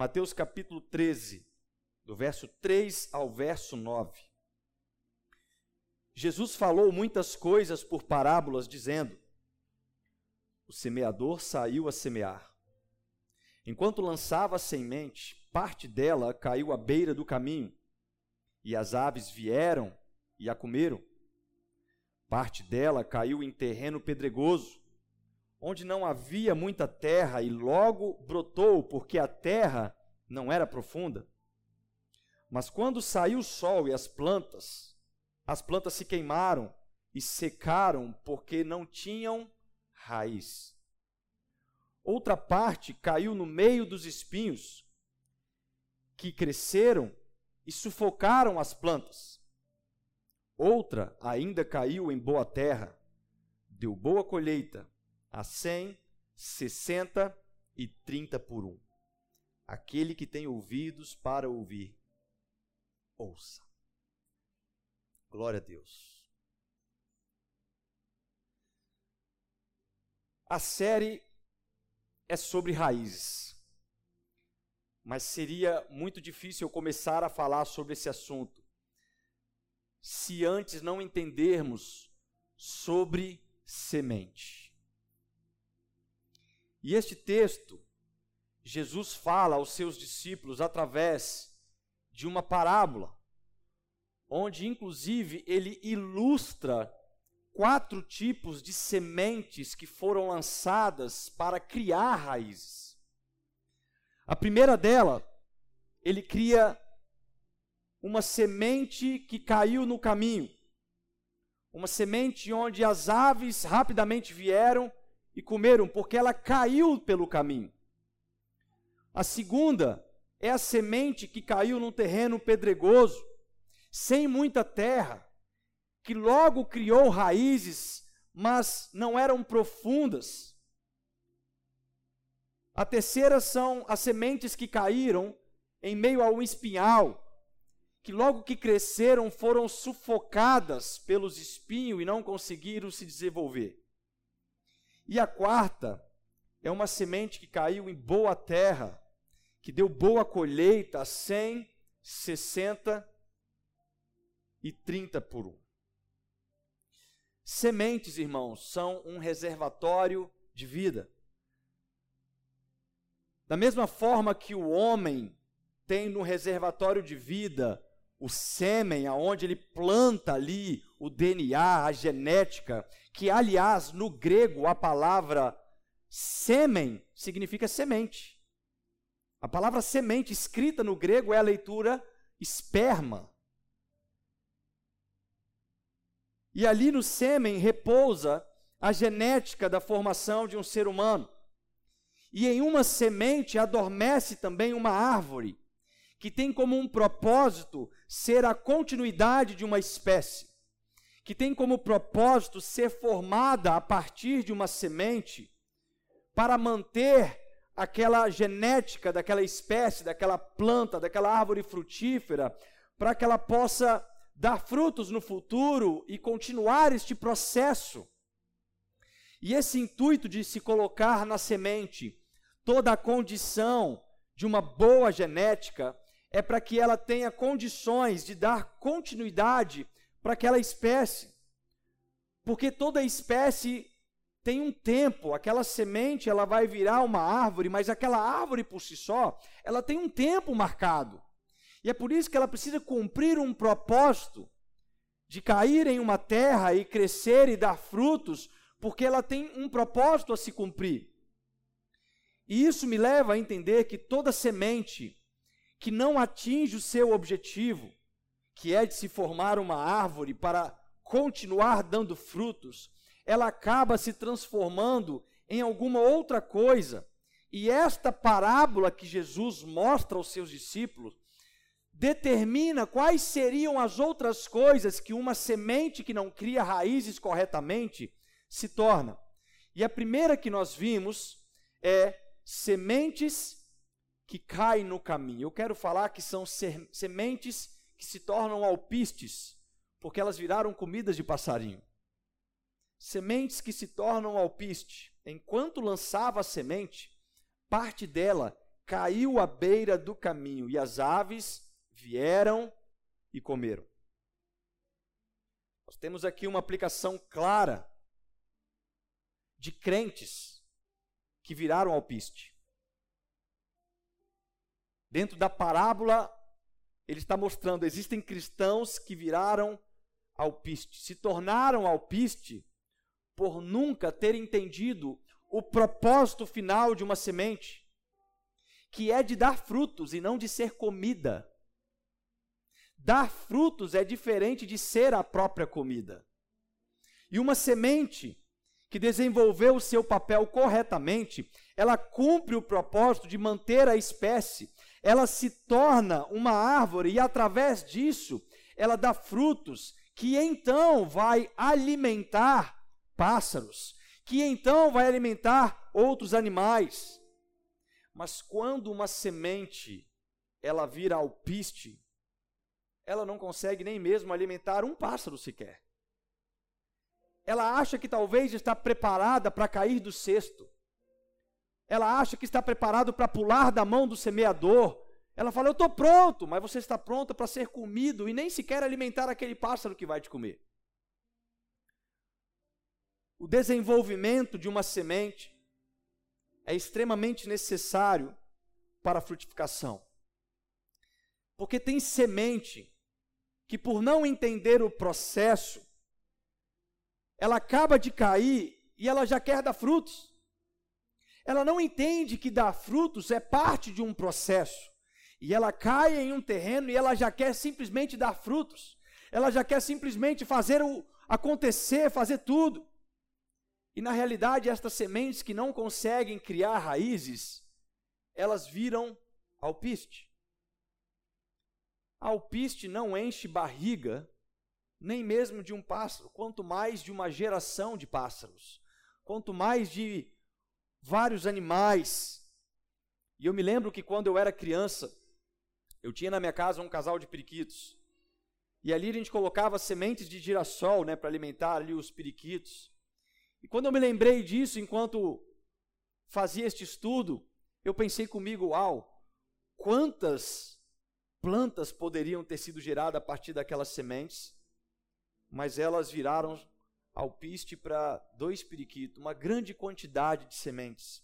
Mateus capítulo 13, do verso 3 ao verso 9. Jesus falou muitas coisas por parábolas, dizendo: O semeador saiu a semear. Enquanto lançava a semente, parte dela caiu à beira do caminho, e as aves vieram e a comeram. Parte dela caiu em terreno pedregoso, onde não havia muita terra, e logo brotou, porque a terra não era profunda. Mas quando saiu o sol e as plantas, as plantas se queimaram e secaram, porque não tinham raiz. Outra parte caiu no meio dos espinhos, que cresceram e sufocaram as plantas. Outra ainda caiu em boa terra, deu boa colheita, a cem, sessenta e trinta por um. Aquele que tem ouvidos para ouvir, ouça. Glória a Deus. A série é sobre raízes. Mas seria muito difícil eu começar a falar sobre esse assunto se antes não entendermos sobre semente. E este texto, Jesus fala aos seus discípulos através de uma parábola, onde inclusive ele ilustra quatro tipos de sementes que foram lançadas para criar raízes. A primeira dela, ele cria uma semente que caiu no caminho. Uma semente onde as aves rapidamente vieram e comeram, porque ela caiu pelo caminho. A segunda é a semente que caiu num terreno pedregoso, sem muita terra, que logo criou raízes, mas não eram profundas. A terceira são as sementes que caíram em meio a um espinhal, que logo que cresceram foram sufocadas pelos espinhos e não conseguiram se desenvolver. E a quarta é uma semente que caiu em boa terra, que deu boa colheita, 100, 60 e 30 por um. Sementes, irmãos, são um reservatório de vida. Da mesma forma que o homem tem no reservatório de vida o sêmen, aonde ele planta ali o DNA, a genética, que aliás no grego a palavra sêmen significa semente. A palavra semente escrita no grego é a leitura esperma. E ali no sêmen repousa a genética da formação de um ser humano. E em uma semente adormece também uma árvore que tem como um propósito ser a continuidade de uma espécie, que tem como propósito ser formada a partir de uma semente para manter aquela genética daquela espécie, daquela planta, daquela árvore frutífera, para que ela possa dar frutos no futuro e continuar este processo. E esse intuito de se colocar na semente toda a condição de uma boa genética é para que ela tenha condições de dar continuidade para aquela espécie. Porque toda espécie tem um tempo, aquela semente ela vai virar uma árvore, mas aquela árvore por si só, ela tem um tempo marcado. E é por isso que ela precisa cumprir um propósito de cair em uma terra e crescer e dar frutos, porque ela tem um propósito a se cumprir. E isso me leva a entender que toda semente que não atinge o seu objetivo, que é de se formar uma árvore para continuar dando frutos, ela acaba se transformando em alguma outra coisa. E esta parábola que Jesus mostra aos seus discípulos determina quais seriam as outras coisas que uma semente que não cria raízes corretamente se torna. E a primeira que nós vimos é sementes que caem no caminho. Eu quero falar que são sementes que se tornam alpistes, porque elas viraram comidas de passarinho. Sementes que se tornam alpiste. Enquanto lançava a semente, parte dela caiu à beira do caminho, e as aves vieram e comeram. Nós temos aqui uma aplicação clara de crentes que viraram alpiste. Dentro da parábola, ele está mostrando: existem cristãos que viraram alpiste, se tornaram alpiste por nunca ter entendido o propósito final de uma semente, que é de dar frutos e não de ser comida. Dar frutos é diferente de ser a própria comida. E uma semente que desenvolveu o seu papel corretamente, ela cumpre o propósito de manter a espécie, ela se torna uma árvore e através disso ela dá frutos que então vai alimentar pássaros, que então vai alimentar outros animais. Mas quando uma semente ela vira alpiste, ela não consegue nem mesmo alimentar um pássaro sequer. Ela acha que talvez está preparada para cair do cesto. Ela acha que está preparado para pular da mão do semeador. Ela fala: Eu estou pronto, mas você está pronta para ser comido e nem sequer alimentar aquele pássaro que vai te comer. O desenvolvimento de uma semente é extremamente necessário para a frutificação. Porque tem semente que, por não entender o processo, ela acaba de cair e ela já quer dar frutos. Ela não entende que dar frutos é parte de um processo. E ela cai em um terreno e ela já quer simplesmente dar frutos. Ela já quer simplesmente fazer o acontecer, fazer tudo. E na realidade, estas sementes que não conseguem criar raízes, elas viram alpiste. Alpiste não enche barriga, nem mesmo de um pássaro, quanto mais de uma geração de pássaros, quanto mais de vários animais. E eu me lembro que quando eu era criança, eu tinha na minha casa um casal de periquitos. E ali a gente colocava sementes de girassol, né, para alimentar ali os periquitos. E quando eu me lembrei disso, enquanto fazia este estudo, eu pensei comigo, uau, quantas plantas poderiam ter sido geradas a partir daquelas sementes? mas elas viraram alpiste para dois periquitos, uma grande quantidade de sementes.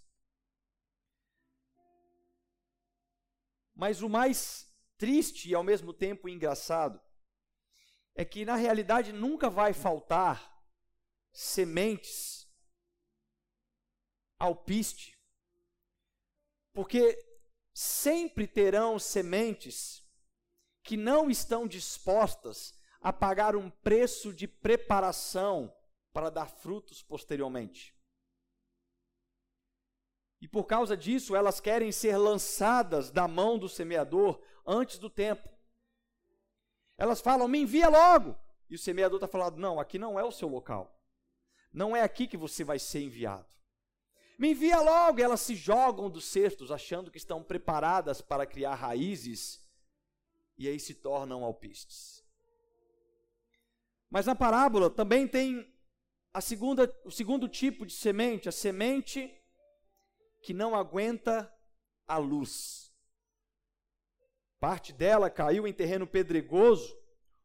Mas o mais triste e ao mesmo tempo engraçado é que na realidade nunca vai faltar sementes alpiste, porque sempre terão sementes que não estão dispostas a pagar um preço de preparação para dar frutos posteriormente. E por causa disso, elas querem ser lançadas da mão do semeador antes do tempo. Elas falam: me envia logo. E o semeador está falando: não, aqui não é o seu local. Não é aqui que você vai ser enviado. Me envia logo. E elas se jogam dos cestos, achando que estão preparadas para criar raízes, e aí se tornam alpistes. Mas na parábola também tem a segunda, o segundo tipo de semente, a semente que não aguenta a luz. Parte dela caiu em terreno pedregoso,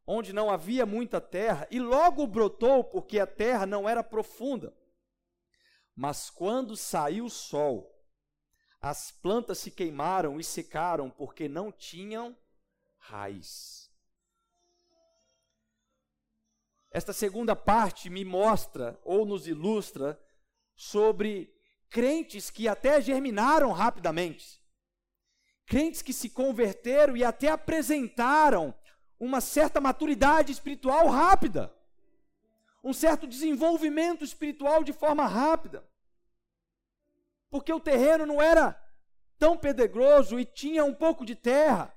onde não havia muita terra, e logo brotou, porque a terra não era profunda. Mas quando saiu o sol, as plantas se queimaram e secaram, porque não tinham raiz. Esta segunda parte me mostra ou nos ilustra sobre crentes que até germinaram rapidamente, crentes que se converteram e até apresentaram uma certa maturidade espiritual rápida, um certo desenvolvimento espiritual de forma rápida, porque o terreno não era tão pedregoso e tinha um pouco de terra,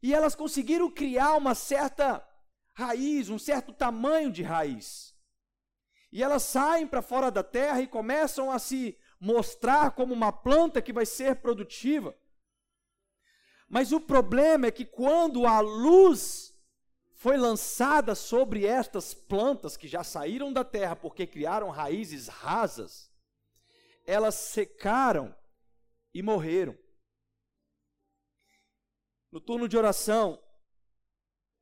e elas conseguiram criar uma certa raiz, um certo tamanho de raiz. E elas saem para fora da terra e começam a se mostrar como uma planta que vai ser produtiva. Mas o problema é que quando a luz foi lançada sobre estas plantas que já saíram da terra porque criaram raízes rasas, elas secaram e morreram. No turno de oração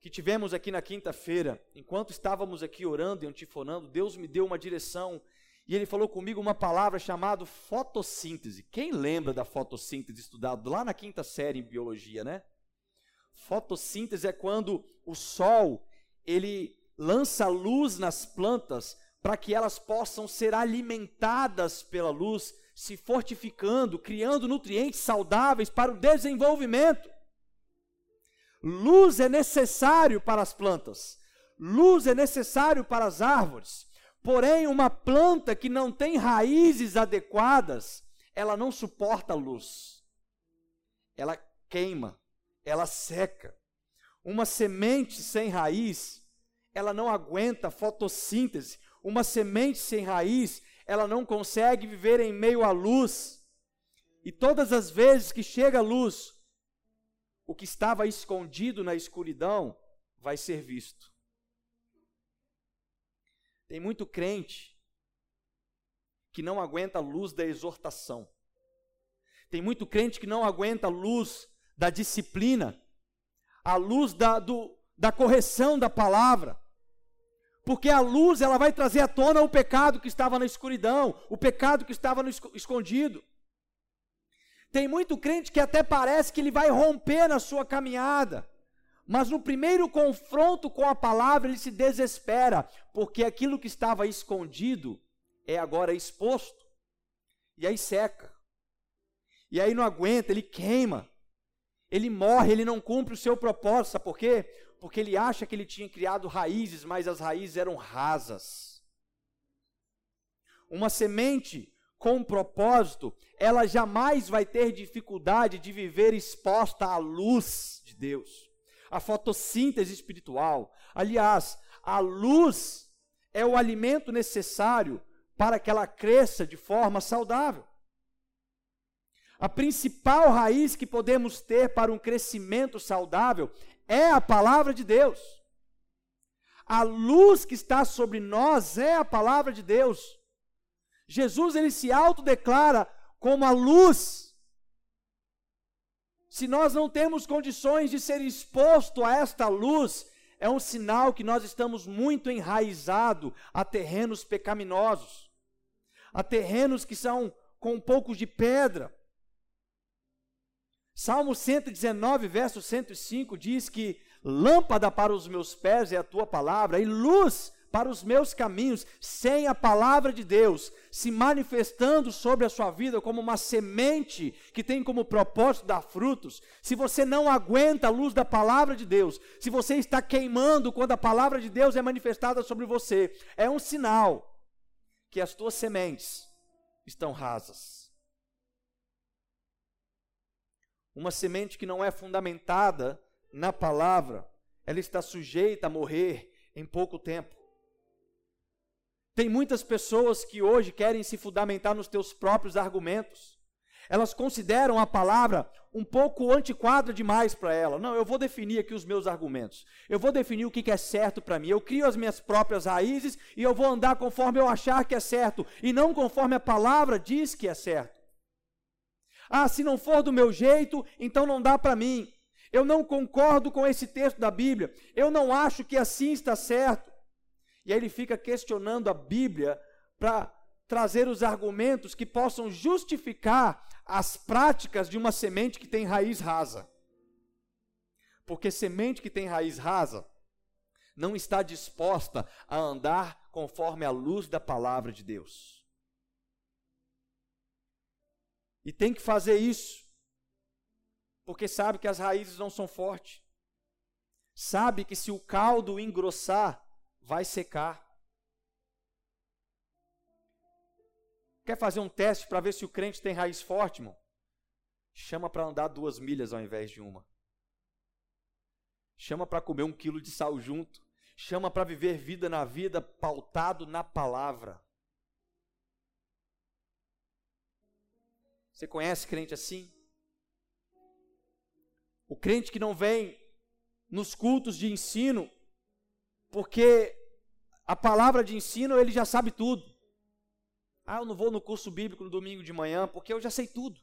que tivemos aqui na quinta-feira, enquanto estávamos aqui orando e antifonando, Deus me deu uma direção e ele falou comigo uma palavra chamada fotossíntese. Quem lembra da fotossíntese estudado lá na quinta série em biologia, né? Fotossíntese é quando o sol ele lança luz nas plantas para que elas possam ser alimentadas pela luz, se fortificando, criando nutrientes saudáveis para o desenvolvimento. Luz é necessário para as plantas. Luz é necessário para as árvores. Porém, uma planta que não tem raízes adequadas, ela não suporta luz. Ela queima, ela seca. Uma semente sem raiz, ela não aguenta fotossíntese. Uma semente sem raiz, ela não consegue viver em meio à luz. E todas as vezes que chega a luz, o que estava escondido na escuridão vai ser visto. Tem muito crente que não aguenta a luz da exortação. Tem muito crente que não aguenta a luz da disciplina, a luz da, do, da correção da palavra. Porque a luz ela vai trazer à tona o pecado que estava na escuridão, o pecado que estava no escondido. Tem muito crente que até parece que ele vai romper na sua caminhada. Mas no primeiro confronto com a palavra, ele se desespera, porque aquilo que estava escondido é agora exposto. E aí seca. E aí não aguenta, ele queima. Ele morre, ele não cumpre o seu propósito. Sabe por quê? Porque ele acha que ele tinha criado raízes, mas as raízes eram rasas. Uma semente com propósito, ela jamais vai ter dificuldade de viver exposta à luz de Deus a fotossíntese espiritual. Aliás, a luz é o alimento necessário para que ela cresça de forma saudável. A principal raiz que podemos ter para um crescimento saudável é a palavra de Deus. A luz que está sobre nós é a palavra de Deus. Jesus ele se autodeclara como a luz se nós não temos condições de ser exposto a esta luz, é um sinal que nós estamos muito enraizados a terrenos pecaminosos, a terrenos que são com um pouco de pedra. Salmo 119, verso 105 diz que lâmpada para os meus pés é a tua palavra e luz para os meus caminhos, sem a palavra de Deus se manifestando sobre a sua vida como uma semente que tem como propósito dar frutos, se você não aguenta a luz da palavra de Deus, se você está queimando quando a palavra de Deus é manifestada sobre você, é um sinal que as tuas sementes estão rasas. Uma semente que não é fundamentada na palavra, ela está sujeita a morrer em pouco tempo. Tem muitas pessoas que hoje querem se fundamentar nos teus próprios argumentos. Elas consideram a palavra um pouco antiquada demais para ela. Não, eu vou definir aqui os meus argumentos. Eu vou definir o que é certo para mim. Eu crio as minhas próprias raízes e eu vou andar conforme eu achar que é certo e não conforme a palavra diz que é certo. Ah, se não for do meu jeito, então não dá para mim. Eu não concordo com esse texto da Bíblia. Eu não acho que assim está certo. E aí ele fica questionando a Bíblia para trazer os argumentos que possam justificar as práticas de uma semente que tem raiz rasa. Porque semente que tem raiz rasa não está disposta a andar conforme a luz da palavra de Deus. E tem que fazer isso, porque sabe que as raízes não são fortes. Sabe que se o caldo engrossar, vai secar. Quer fazer um teste para ver se o crente tem raiz forte, irmão? Chama para andar duas milhas ao invés de uma. Chama para comer um quilo de sal junto. Chama para viver vida na vida pautado na palavra. Você conhece crente assim? O crente que não vem nos cultos de ensino porque a palavra de ensino ele já sabe tudo. Ah, eu não vou no curso bíblico no domingo de manhã porque eu já sei tudo.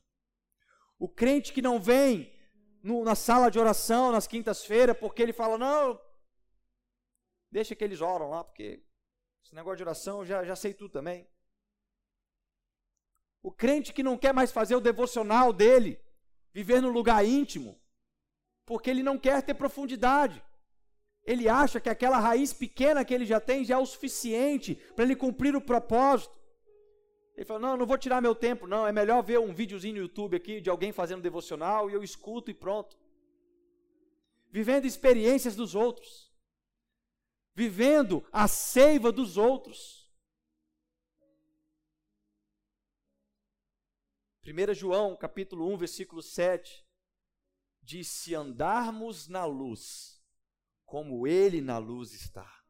O crente que não vem no, na sala de oração nas quintas-feiras, porque ele fala: não, deixa que eles oram lá, porque esse negócio de oração eu já, já sei tudo também. O crente que não quer mais fazer o devocional dele, viver no lugar íntimo, porque ele não quer ter profundidade. Ele acha que aquela raiz pequena que ele já tem já é o suficiente para ele cumprir o propósito. Ele fala: Não, não vou tirar meu tempo, não. É melhor ver um videozinho no YouTube aqui de alguém fazendo devocional e eu escuto e pronto. Vivendo experiências dos outros, vivendo a seiva dos outros. 1 João, capítulo 1, versículo 7, diz: Se andarmos na luz, como Ele na luz está.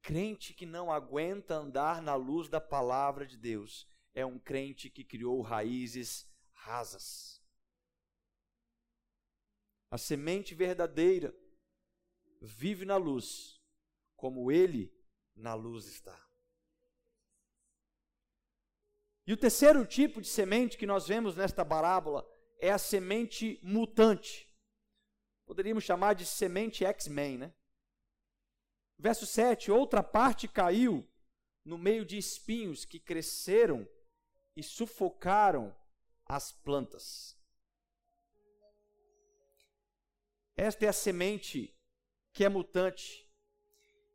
Crente que não aguenta andar na luz da palavra de Deus é um crente que criou raízes rasas. A semente verdadeira vive na luz, como Ele na luz está. E o terceiro tipo de semente que nós vemos nesta parábola é a semente mutante. Poderíamos chamar de semente X-Men, né? Verso 7: Outra parte caiu no meio de espinhos que cresceram e sufocaram as plantas. Esta é a semente que é mutante,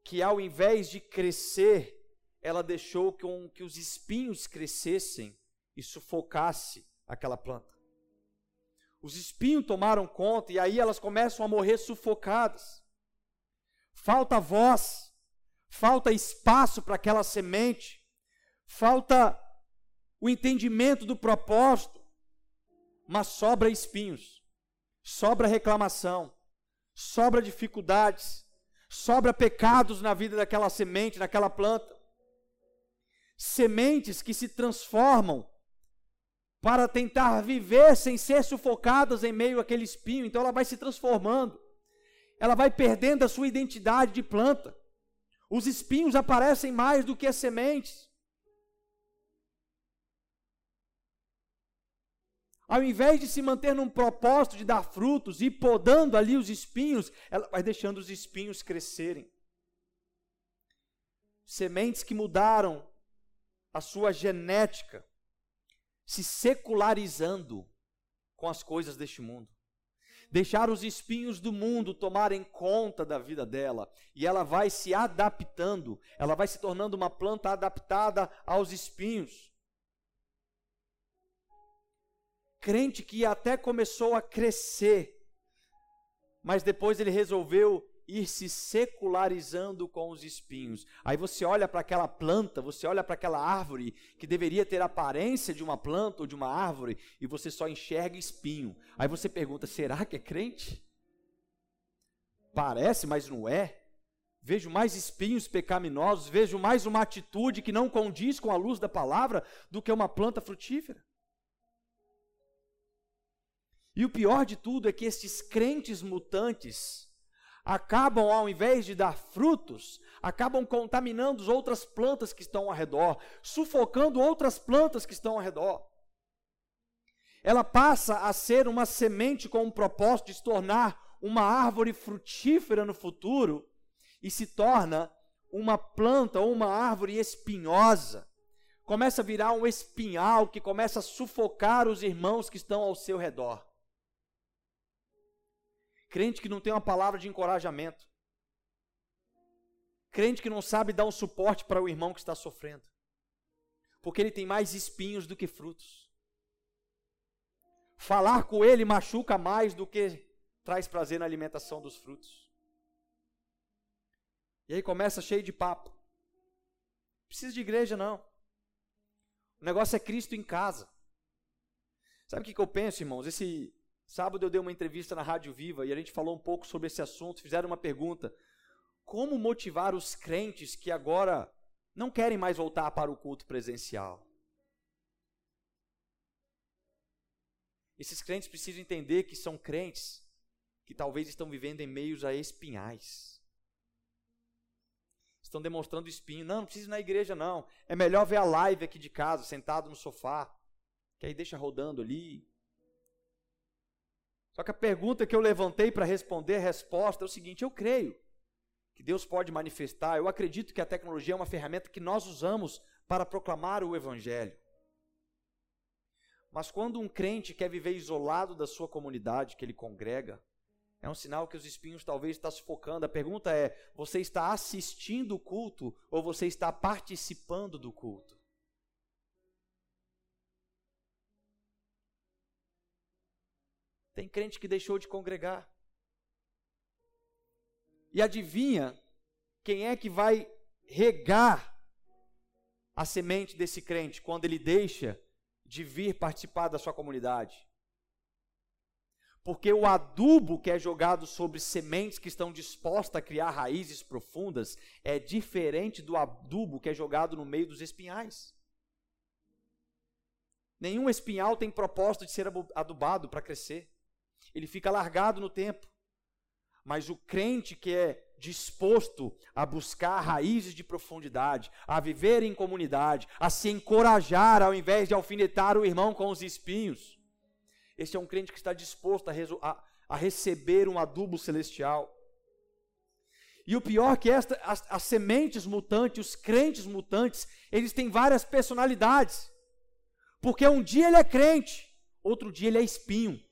que ao invés de crescer, ela deixou com que os espinhos crescessem e sufocasse aquela planta. Os espinhos tomaram conta e aí elas começam a morrer sufocadas. Falta voz, falta espaço para aquela semente, falta o entendimento do propósito, mas sobra espinhos, sobra reclamação, sobra dificuldades, sobra pecados na vida daquela semente, daquela planta sementes que se transformam para tentar viver sem ser sufocadas em meio àquele espinho. Então ela vai se transformando. Ela vai perdendo a sua identidade de planta. Os espinhos aparecem mais do que as sementes. Ao invés de se manter num propósito de dar frutos e podando ali os espinhos, ela vai deixando os espinhos crescerem. Sementes que mudaram a sua genética se secularizando com as coisas deste mundo. Deixar os espinhos do mundo tomarem conta da vida dela, e ela vai se adaptando, ela vai se tornando uma planta adaptada aos espinhos. Crente que até começou a crescer, mas depois ele resolveu ir se secularizando com os espinhos. Aí você olha para aquela planta, você olha para aquela árvore que deveria ter aparência de uma planta ou de uma árvore e você só enxerga espinho. Aí você pergunta: será que é crente? Parece, mas não é. Vejo mais espinhos pecaminosos, vejo mais uma atitude que não condiz com a luz da palavra do que uma planta frutífera. E o pior de tudo é que estes crentes mutantes, acabam, ao invés de dar frutos, acabam contaminando as outras plantas que estão ao redor, sufocando outras plantas que estão ao redor. Ela passa a ser uma semente com o propósito de se tornar uma árvore frutífera no futuro e se torna uma planta ou uma árvore espinhosa. Começa a virar um espinhal que começa a sufocar os irmãos que estão ao seu redor. Crente que não tem uma palavra de encorajamento. Crente que não sabe dar um suporte para o irmão que está sofrendo. Porque ele tem mais espinhos do que frutos. Falar com ele machuca mais do que traz prazer na alimentação dos frutos. E aí começa cheio de papo. Não precisa de igreja, não. O negócio é Cristo em casa. Sabe o que, que eu penso, irmãos? Esse, Sábado eu dei uma entrevista na Rádio Viva e a gente falou um pouco sobre esse assunto. Fizeram uma pergunta: como motivar os crentes que agora não querem mais voltar para o culto presencial? Esses crentes precisam entender que são crentes que talvez estão vivendo em meios a espinhais. Estão demonstrando espinho. Não, não precisa ir na igreja, não. É melhor ver a live aqui de casa, sentado no sofá. Que aí deixa rodando ali, Só que a pergunta que eu levantei para responder a resposta é o seguinte: eu creio que Deus pode manifestar, eu acredito que a tecnologia é uma ferramenta que nós usamos para proclamar o Evangelho. Mas quando um crente quer viver isolado da sua comunidade que ele congrega, é um sinal que os espinhos talvez estão sufocando. A pergunta é: você está assistindo o culto ou você está participando do culto? Tem crente que deixou de congregar. E adivinha quem é que vai regar a semente desse crente quando ele deixa de vir participar da sua comunidade? Porque o adubo que é jogado sobre sementes que estão dispostas a criar raízes profundas é diferente do adubo que é jogado no meio dos espinhais. Nenhum espinhal tem propósito de ser adubado para crescer ele fica largado no tempo. Mas o crente que é disposto a buscar raízes de profundidade, a viver em comunidade, a se encorajar ao invés de alfinetar o irmão com os espinhos, esse é um crente que está disposto a, a, a receber um adubo celestial. E o pior é que esta, as, as sementes mutantes, os crentes mutantes, eles têm várias personalidades. Porque um dia ele é crente, outro dia ele é espinho.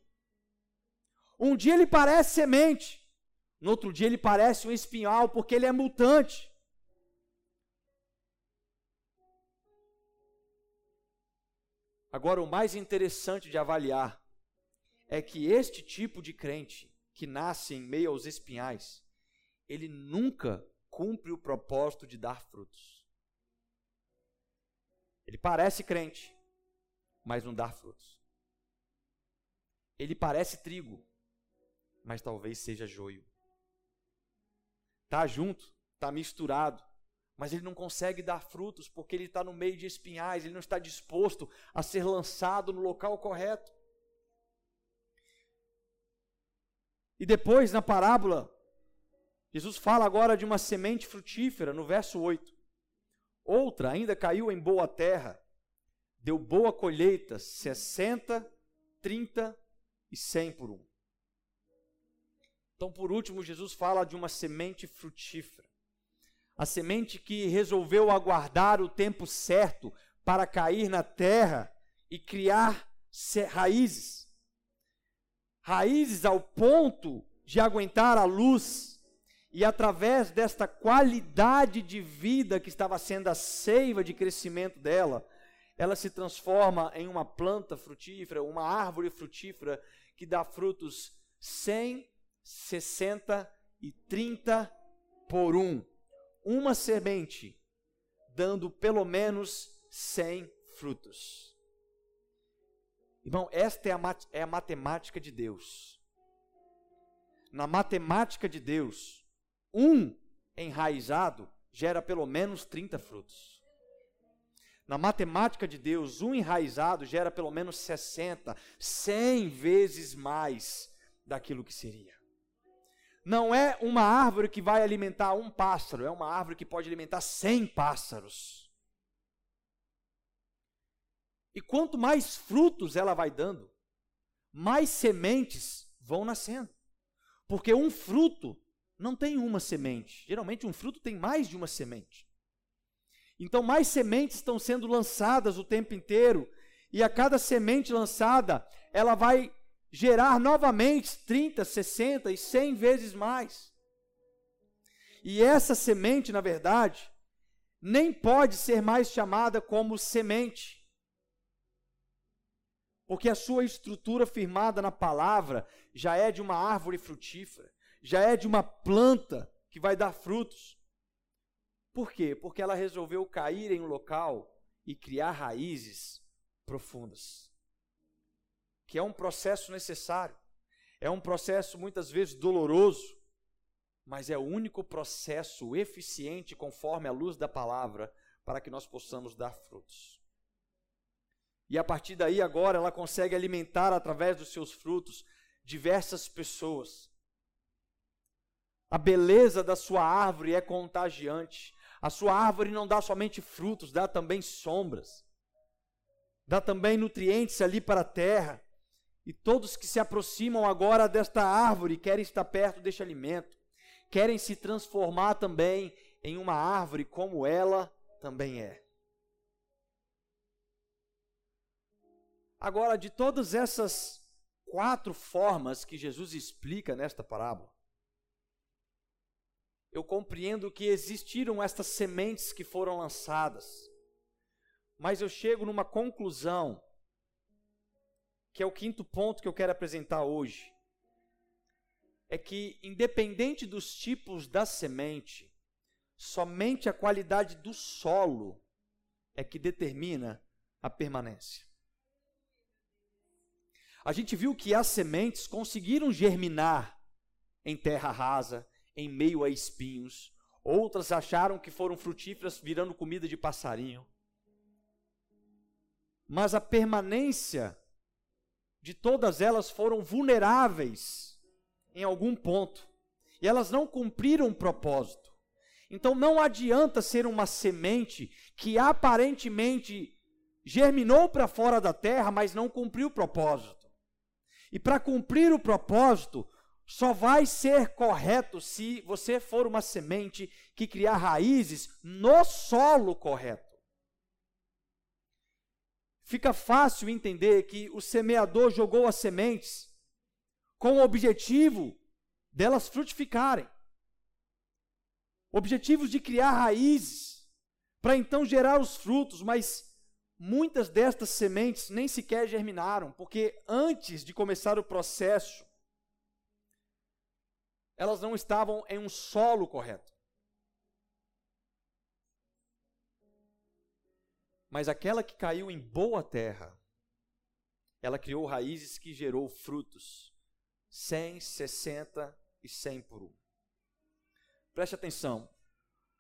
Um dia ele parece semente, no outro dia ele parece um espinhal, porque ele é mutante. Agora, o mais interessante de avaliar é que este tipo de crente, que nasce em meio aos espinhais, ele nunca cumpre o propósito de dar frutos. Ele parece crente, mas não dá frutos. Ele parece trigo, mas talvez seja joio. Tá junto, tá misturado, mas ele não consegue dar frutos porque ele está no meio de espinhais, ele não está disposto a ser lançado no local correto. E depois, na parábola, Jesus fala agora de uma semente frutífera, no verso 8. Outra ainda caiu em boa terra, deu boa colheita, 60, 30 e 100 por um. Então, por último, Jesus fala de uma semente frutífera. A semente que resolveu aguardar o tempo certo para cair na terra e criar raízes. Raízes ao ponto de aguentar a luz e através desta qualidade de vida que estava sendo a seiva de crescimento dela, ela se transforma em uma planta frutífera, uma árvore frutífera que dá frutos 100, 60 e 30 por um. Uma semente dando pelo menos 100 frutos. Irmão, esta é a, mat é a matemática de Deus. Na matemática de Deus, um enraizado gera pelo menos 30 frutos. Na matemática de Deus, um enraizado gera pelo menos 60, 100 vezes mais daquilo que seria não é uma árvore que vai alimentar um pássaro, é uma árvore que pode alimentar cem pássaros. E quanto mais frutos ela vai dando, mais sementes vão nascendo. Porque um fruto não tem uma semente. Geralmente um fruto tem mais de uma semente. Então mais sementes estão sendo lançadas o tempo inteiro, e a cada semente lançada, ela vai gerar novamente 30, 60 e 100 vezes mais. E essa semente, na verdade, nem pode ser mais chamada como semente. Porque a sua estrutura firmada na palavra já é de uma árvore frutífera, já é de uma planta que vai dar frutos. Por quê? Porque ela resolveu cair em um local e criar raízes profundas que é um processo necessário. É um processo muitas vezes doloroso, mas é o único processo eficiente conforme a luz da palavra para que nós possamos dar frutos. E a partir daí, agora, ela consegue alimentar através dos seus frutos diversas pessoas. A beleza da sua árvore é contagiante. A sua árvore não dá somente frutos, dá também sombras. Dá também nutrientes ali para a terra. E todos que se aproximam agora desta árvore querem estar perto deste alimento, querem se transformar também em uma árvore como ela também é. Agora, de todas essas quatro formas que Jesus explica nesta parábola, eu compreendo que existiram estas sementes que foram lançadas, mas eu chego numa conclusão, que é o quinto ponto que eu quero apresentar hoje. É que, independente dos tipos da semente, somente a qualidade do solo é que determina a permanência. A gente viu que as sementes conseguiram germinar em terra rasa, em meio a espinhos. Outras acharam que foram frutíferas, virando comida de passarinho. Mas a permanência de todas elas foram vulneráveis em algum ponto. E elas não cumpriram o propósito. Então não adianta ser uma semente que aparentemente germinou para fora da terra, mas não cumpriu o propósito. E para cumprir o propósito, só vai ser correto se você for uma semente que criar raízes no solo correto. Fica fácil entender que o semeador jogou as sementes com o objetivo delas frutificarem. Objetivos de criar raízes, para então gerar os frutos, mas Muitas destas sementes nem sequer germinaram, porque antes de começar o processo, elas não estavam em um solo correto. Mas aquela que caiu em boa terra, ela criou raízes que gerou frutos, 100, 60 e 100 por um. Preste atenção,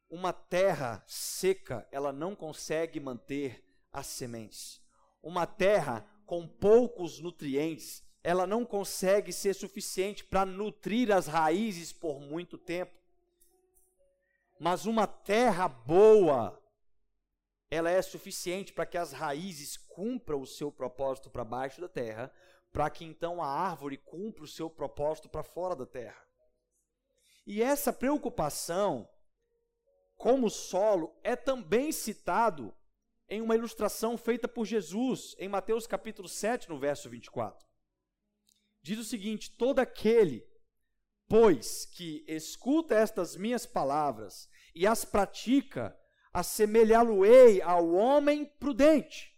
uma terra seca, ela não consegue manter as sementes. Uma terra com poucos nutrientes, ela não consegue ser suficiente para nutrir as raízes por muito tempo. Mas uma terra boa, ela é suficiente para que as raízes cumpram o seu propósito para baixo da terra, para que então a árvore cumpra o seu propósito para fora da terra. E essa preocupação como solo é também citado em uma ilustração feita por Jesus em Mateus capítulo 7, no verso 24. Diz o seguinte: Todo aquele, pois, que escuta estas minhas palavras e as pratica, assemelhá-lo-ei ao homem prudente,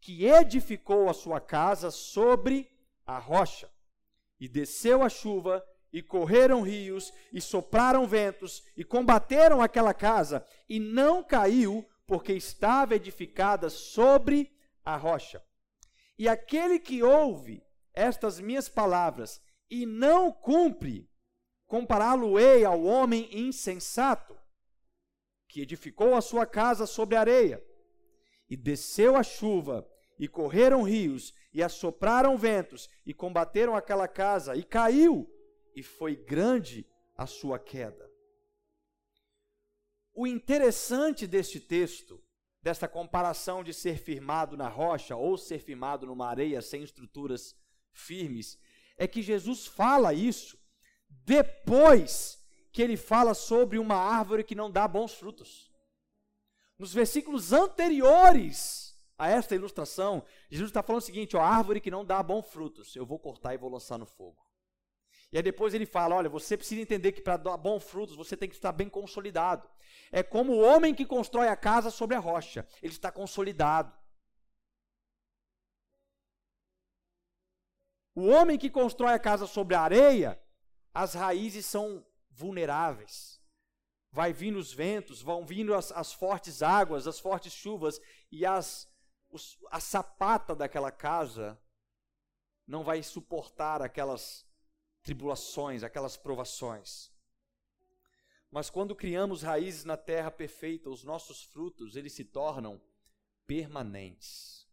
que edificou a sua casa sobre a rocha, e desceu a chuva, e correram rios, e sopraram ventos, e combateram aquela casa, e não caiu, porque estava edificada sobre a rocha. E aquele que ouve estas minhas palavras e não cumpre, compará-lo-ei ao homem insensato, que edificou a sua casa sobre areia, e desceu a chuva, e correram rios, e assopraram ventos, e combateram aquela casa, e caiu, e foi grande a sua queda. O interessante deste texto, desta comparação de ser firmado na rocha ou ser firmado numa areia sem estruturas firmes, é que Jesus fala isso depois que ele fala sobre uma árvore que não dá bons frutos. Nos versículos anteriores a esta ilustração, Jesus está falando o seguinte: ó, árvore que não dá bons frutos, eu vou cortar e vou lançar no fogo. E aí depois ele fala: olha, você precisa entender que para dar bons frutos você tem que estar bem consolidado. É como o homem que constrói a casa sobre a rocha, ele está consolidado. O homem que constrói a casa sobre a areia, as raízes são vulneráveis. Vai vindo os ventos, vão vindo as, as fortes águas, as fortes chuvas, e as, os, a sapata daquela casa não vai suportar aquelas tribulações, aquelas provações. Mas quando criamos raízes na terra perfeita, os nossos frutos, eles se tornam permanentes.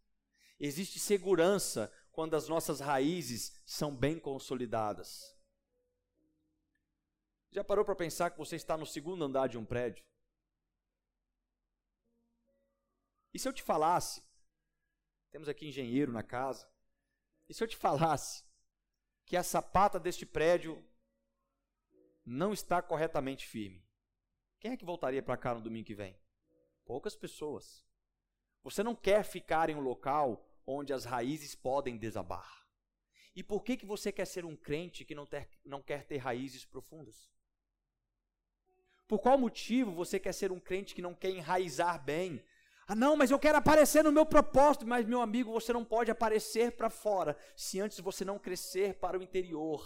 Existe segurança quando as nossas raízes são bem consolidadas. Já parou para pensar que você está no segundo andar de um prédio? E se eu te falasse, temos aqui engenheiro na casa, E se eu te falasse que a sapata deste prédio não está corretamente firme? Quem é que voltaria para cá no domingo que vem? Poucas pessoas. Você não quer ficar em um local onde as raízes podem desabar. E por que, que você quer ser um crente que não, ter, não quer ter raízes profundas? Por qual motivo você quer ser um crente que não quer enraizar bem? Ah, não, mas eu quero aparecer no meu propósito. Mas, meu amigo, você não pode aparecer para fora se antes você não crescer para o interior.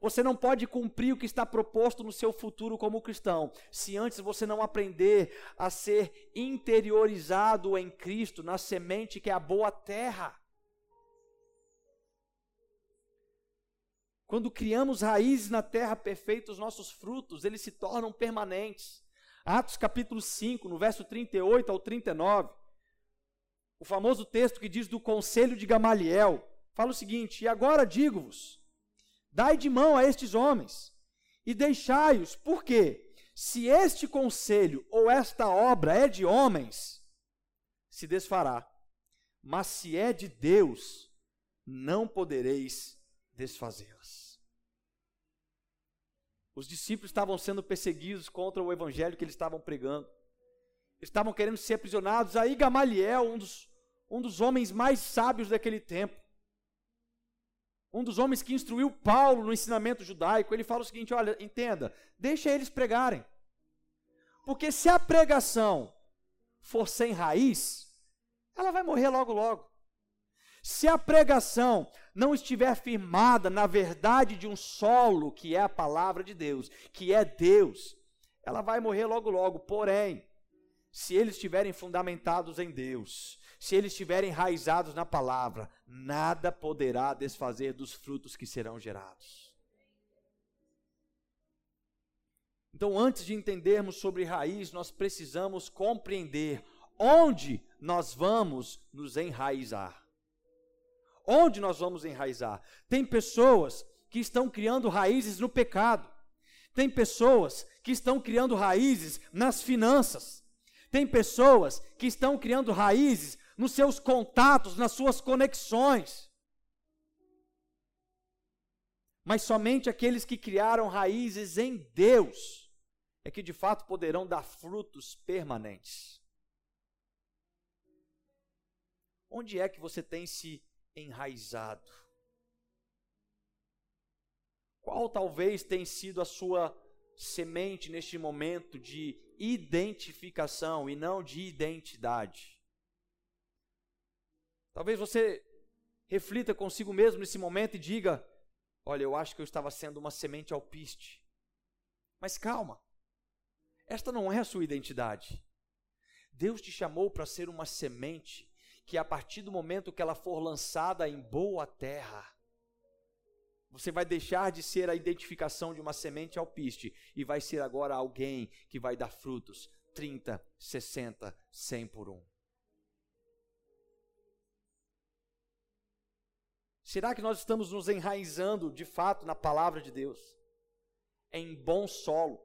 Você não pode cumprir o que está proposto no seu futuro como cristão, se antes você não aprender a ser interiorizado em Cristo, na semente que é a boa terra. Quando criamos raízes na terra perfeita, os nossos frutos, eles se tornam permanentes. Atos capítulo 5, no verso 38 ao 39, o famoso texto que diz do conselho de Gamaliel, fala o seguinte: E agora digo-vos, Dai de mão a estes homens e deixai-os, porque se este conselho ou esta obra é de homens, se desfará, mas se é de Deus, não podereis desfazê-las. Os discípulos estavam sendo perseguidos contra o evangelho que eles estavam pregando. estavam querendo ser aprisionados. Aí Gamaliel, um dos, um dos homens mais sábios daquele tempo, um dos homens que instruiu Paulo no ensinamento judaico, ele fala o seguinte: olha, entenda, deixa eles pregarem. Porque se a pregação for sem raiz, ela vai morrer logo logo. Se a pregação não estiver firmada na verdade de um solo, que é a palavra de Deus, que é Deus, ela vai morrer logo logo. Porém, se eles estiverem fundamentados em Deus, se eles estiverem enraizados na palavra, nada poderá desfazer dos frutos que serão gerados. Então, antes de entendermos sobre raiz, nós precisamos compreender onde nós vamos nos enraizar. Onde nós vamos enraizar? Tem pessoas que estão criando raízes no pecado. Tem pessoas que estão criando raízes nas finanças. Tem pessoas que estão criando raízes nos seus contatos, nas suas conexões. Mas somente aqueles que criaram raízes em Deus é que de fato poderão dar frutos permanentes. Onde é que você tem se enraizado? Qual talvez tenha sido a sua semente neste momento de identificação e não de identidade? Talvez você reflita consigo mesmo nesse momento e diga: Olha, eu acho que eu estava sendo uma semente alpiste. Mas calma, esta não é a sua identidade. Deus te chamou para ser uma semente que, a partir do momento que ela for lançada em boa terra, você vai deixar de ser a identificação de uma semente alpiste e vai ser agora alguém que vai dar frutos 30, 60, 100 por um. Será que nós estamos nos enraizando de fato na palavra de Deus? Em bom solo,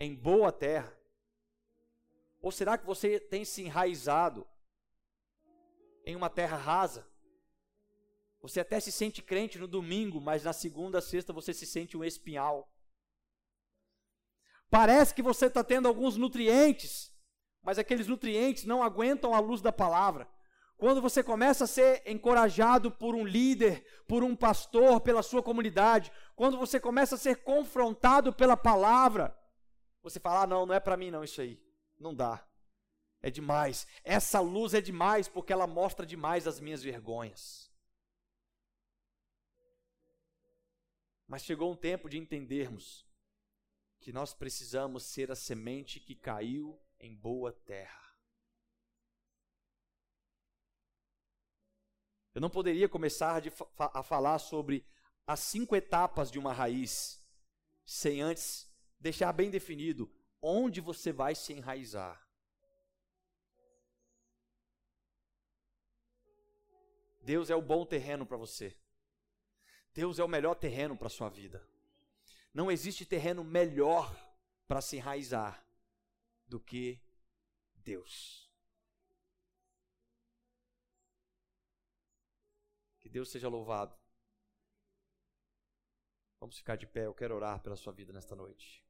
em boa terra? Ou será que você tem se enraizado em uma terra rasa? Você até se sente crente no domingo, mas na segunda, sexta você se sente um espinhal. Parece que você está tendo alguns nutrientes, mas aqueles nutrientes não aguentam a luz da palavra. Quando você começa a ser encorajado por um líder, por um pastor, pela sua comunidade, quando você começa a ser confrontado pela palavra, você fala: ah, não, não é para mim não isso aí. Não dá. É demais. Essa luz é demais porque ela mostra demais as minhas vergonhas. Mas chegou um tempo de entendermos que nós precisamos ser a semente que caiu em boa terra. Eu não poderia começar a falar sobre as cinco etapas de uma raiz sem antes deixar bem definido onde você vai se enraizar. Deus é o bom terreno para você. Deus é o melhor terreno para a sua vida. Não existe terreno melhor para se enraizar do que Deus. Deus seja louvado. Vamos ficar de pé, eu quero orar pela sua vida nesta noite.